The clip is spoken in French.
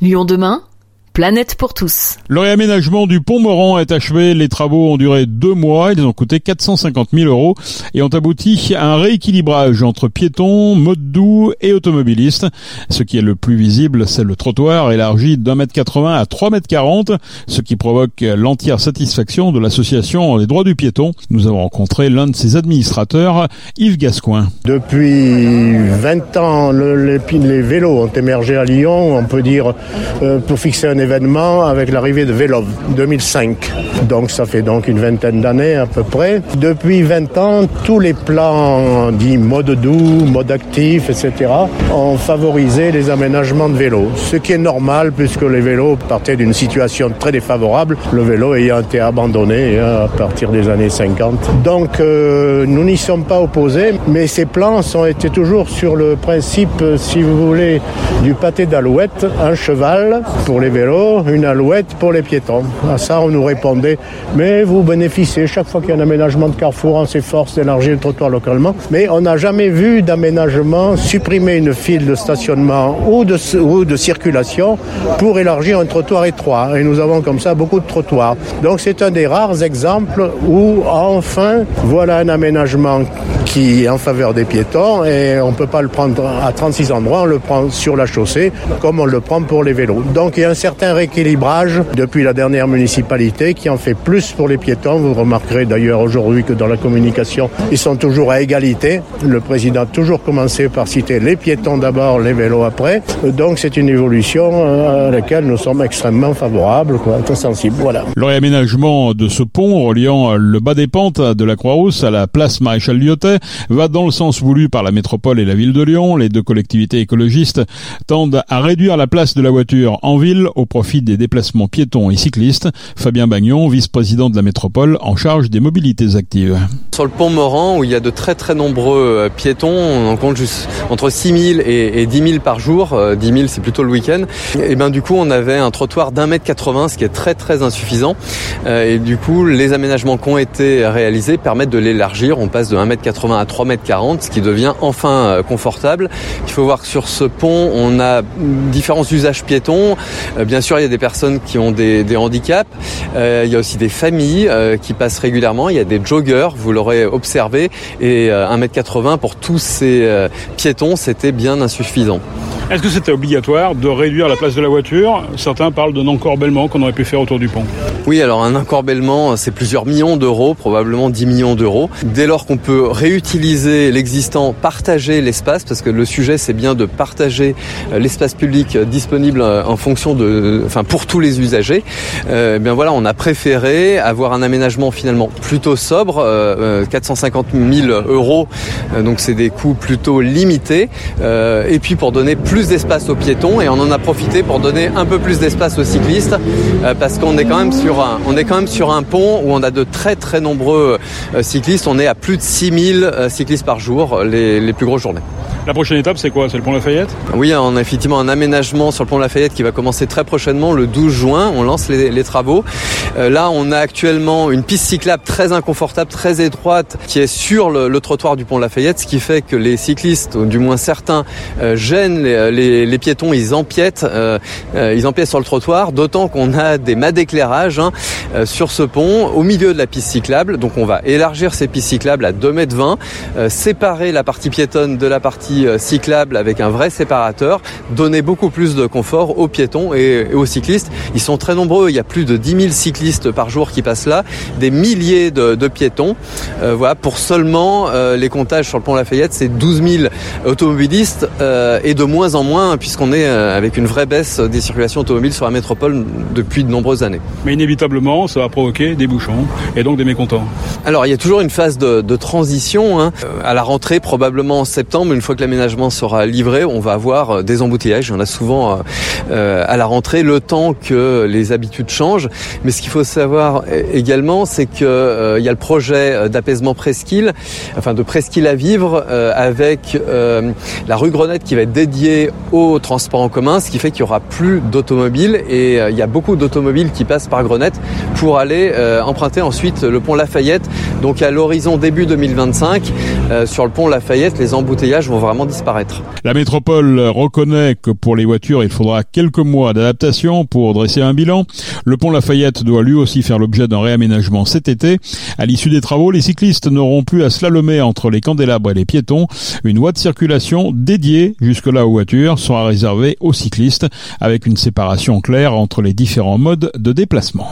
Lyon demain Planète pour tous. Le réaménagement du pont Moran est achevé. Les travaux ont duré deux mois. Ils ont coûté 450 000 euros et ont abouti à un rééquilibrage entre piétons, modes doux et automobilistes. Ce qui est le plus visible, c'est le trottoir élargi d'un mètre 80 à 3 mètres 40, ce qui provoque l'entière satisfaction de l'association des droits du piéton. Nous avons rencontré l'un de ses administrateurs, Yves Gascoin. Depuis 20 ans, les, vélos ont émergé à Lyon, on peut dire, euh, pour fixer un événement avec l'arrivée de Vélov 2005. Donc ça fait donc une vingtaine d'années à peu près. Depuis 20 ans, tous les plans dits mode doux, mode actif, etc. ont favorisé les aménagements de vélos. Ce qui est normal puisque les vélos partaient d'une situation très défavorable, le vélo ayant été abandonné hein, à partir des années 50. Donc euh, nous n'y sommes pas opposés, mais ces plans ont été toujours sur le principe, si vous voulez, du pâté d'alouette, un cheval pour les vélos une alouette pour les piétons. À ça, on nous répondait, mais vous bénéficiez chaque fois qu'il y a un aménagement de carrefour, on s'efforce d'élargir le trottoir localement. Mais on n'a jamais vu d'aménagement supprimer une file de stationnement ou de, ou de circulation pour élargir un trottoir étroit. Et nous avons comme ça beaucoup de trottoirs. Donc c'est un des rares exemples où enfin, voilà un aménagement qui est en faveur des piétons et on ne peut pas le prendre à 36 endroits, on le prend sur la chaussée comme on le prend pour les vélos. Donc il y a un certain rééquilibrage depuis la dernière municipalité qui en fait plus pour les piétons. Vous remarquerez d'ailleurs aujourd'hui que dans la communication, ils sont toujours à égalité. Le président a toujours commencé par citer les piétons d'abord, les vélos après. Donc c'est une évolution euh, à laquelle nous sommes extrêmement favorables, quoi, très sensibles. Voilà. Le réaménagement de ce pont reliant le bas des pentes de la Croix-Rousse à la place Maréchal Lyotet va dans le sens voulu par la métropole et la ville de Lyon. Les deux collectivités écologistes tendent à réduire la place de la voiture en ville au profit des déplacements piétons et cyclistes. Fabien Bagnon, vice-président de la métropole en charge des mobilités actives. Sur le pont Moran, où il y a de très très nombreux euh, piétons, on en compte juste entre 6 000 et, 10 000 par jour. 10 euh, 000, c'est plutôt le week-end. Et ben du coup, on avait un trottoir d'un mètre 80, ce qui est très très insuffisant. Euh, et du coup, les aménagements qui ont été réalisés permettent de l'élargir. On passe de 1 mètre 80 à 3 mètres 40, ce qui devient enfin confortable. Il faut voir que sur ce pont, on a différents usages piétons. Sûr, il y a des personnes qui ont des, handicaps. Euh, il y a aussi des familles euh, qui passent régulièrement. Il y a des joggeurs, vous l'aurez observé. Et 1m80 euh, pour tous ces piétons, c'était bien insuffisant. Est-ce que c'était obligatoire de réduire la place de la voiture? Certains parlent d'un encorbellement qu'on aurait pu faire autour du pont. Oui, alors un encorbellement, c'est plusieurs millions d'euros, probablement 10 millions d'euros. Dès lors qu'on peut réutiliser l'existant, partager l'espace, parce que le sujet c'est bien de partager l'espace public disponible en fonction de enfin pour tous les usagers, euh, eh bien voilà, on a préféré avoir un aménagement finalement plutôt sobre, 450 euh, 000 euh, euros, donc c'est des coûts plutôt limités, et puis pour donner plus d'espace aux piétons, et on en a profité pour donner un peu plus d'espace aux cyclistes, parce qu'on est quand même sur un, on est quand même sur un pont où on a de très très nombreux cyclistes, on est à plus de 6000 cyclistes par jour, les, les plus grosses journées. La prochaine étape, c'est quoi? C'est le pont Lafayette? Oui, on a effectivement un aménagement sur le pont Lafayette qui va commencer très prochainement, le 12 juin. On lance les, travaux. Euh, là, on a actuellement une piste cyclable très inconfortable, très étroite, qui est sur le, trottoir du pont Lafayette, ce qui fait que les cyclistes, ou du moins certains, euh, gênent les, piétons. Ils empiètent, euh, ils empiètent sur le trottoir. D'autant qu'on a des mâts d'éclairage hein, sur ce pont, au milieu de la piste cyclable. Donc, on va élargir ces pistes cyclables à 2 mètres 20, séparer la partie piétonne de la partie cyclable avec un vrai séparateur, donner beaucoup plus de confort aux piétons et, aux cyclistes. Ils sont très nombreux, il y a plus de 10 000 cyclistes par jour qui passent là, des milliers de, piétons. Euh, voilà, pour seulement euh, les comptages sur le pont Lafayette, c'est 12 000 automobilistes et de moins en moins puisqu'on est avec une vraie baisse des circulations automobiles sur la métropole depuis de nombreuses années. Mais inévitablement, ça va provoquer des bouchons et donc des mécontents. Alors il y a toujours une phase de, transition. Hein. À la rentrée, probablement en septembre, une fois que l'aménagement sera livré, on va avoir euh, des embouteillages. Il y en a souvent euh, euh, à la rentrée, le temps que les habitudes changent. Mais ce qu'il faut savoir également, c'est que il y a le projet d'apaisement presqu'île, enfin de presqu'île à vivre, avec la rue Grenette qui va être dédiée au transport en commun, ce qui fait qu'il y aura plus d'automobiles et il y a beaucoup d'automobiles qui passent par Grenette pour aller emprunter ensuite le pont Lafayette. Donc à l'horizon début 2025, sur le pont Lafayette, les embouteillages vont vraiment disparaître. La métropole reconnaît que pour les voitures, il faudra quelques mois d'adaptation pour dresser un bilan. Le pont Lafayette doit lui aussi faire l'objet d'un réaménagement cet été. À l'issue des travaux, les cyclistes n'auront plus à slalomer entre les candélabres et les piétons. Une voie de circulation dédiée jusque-là aux voitures sera réservée aux cyclistes avec une séparation claire entre les différents modes de déplacement.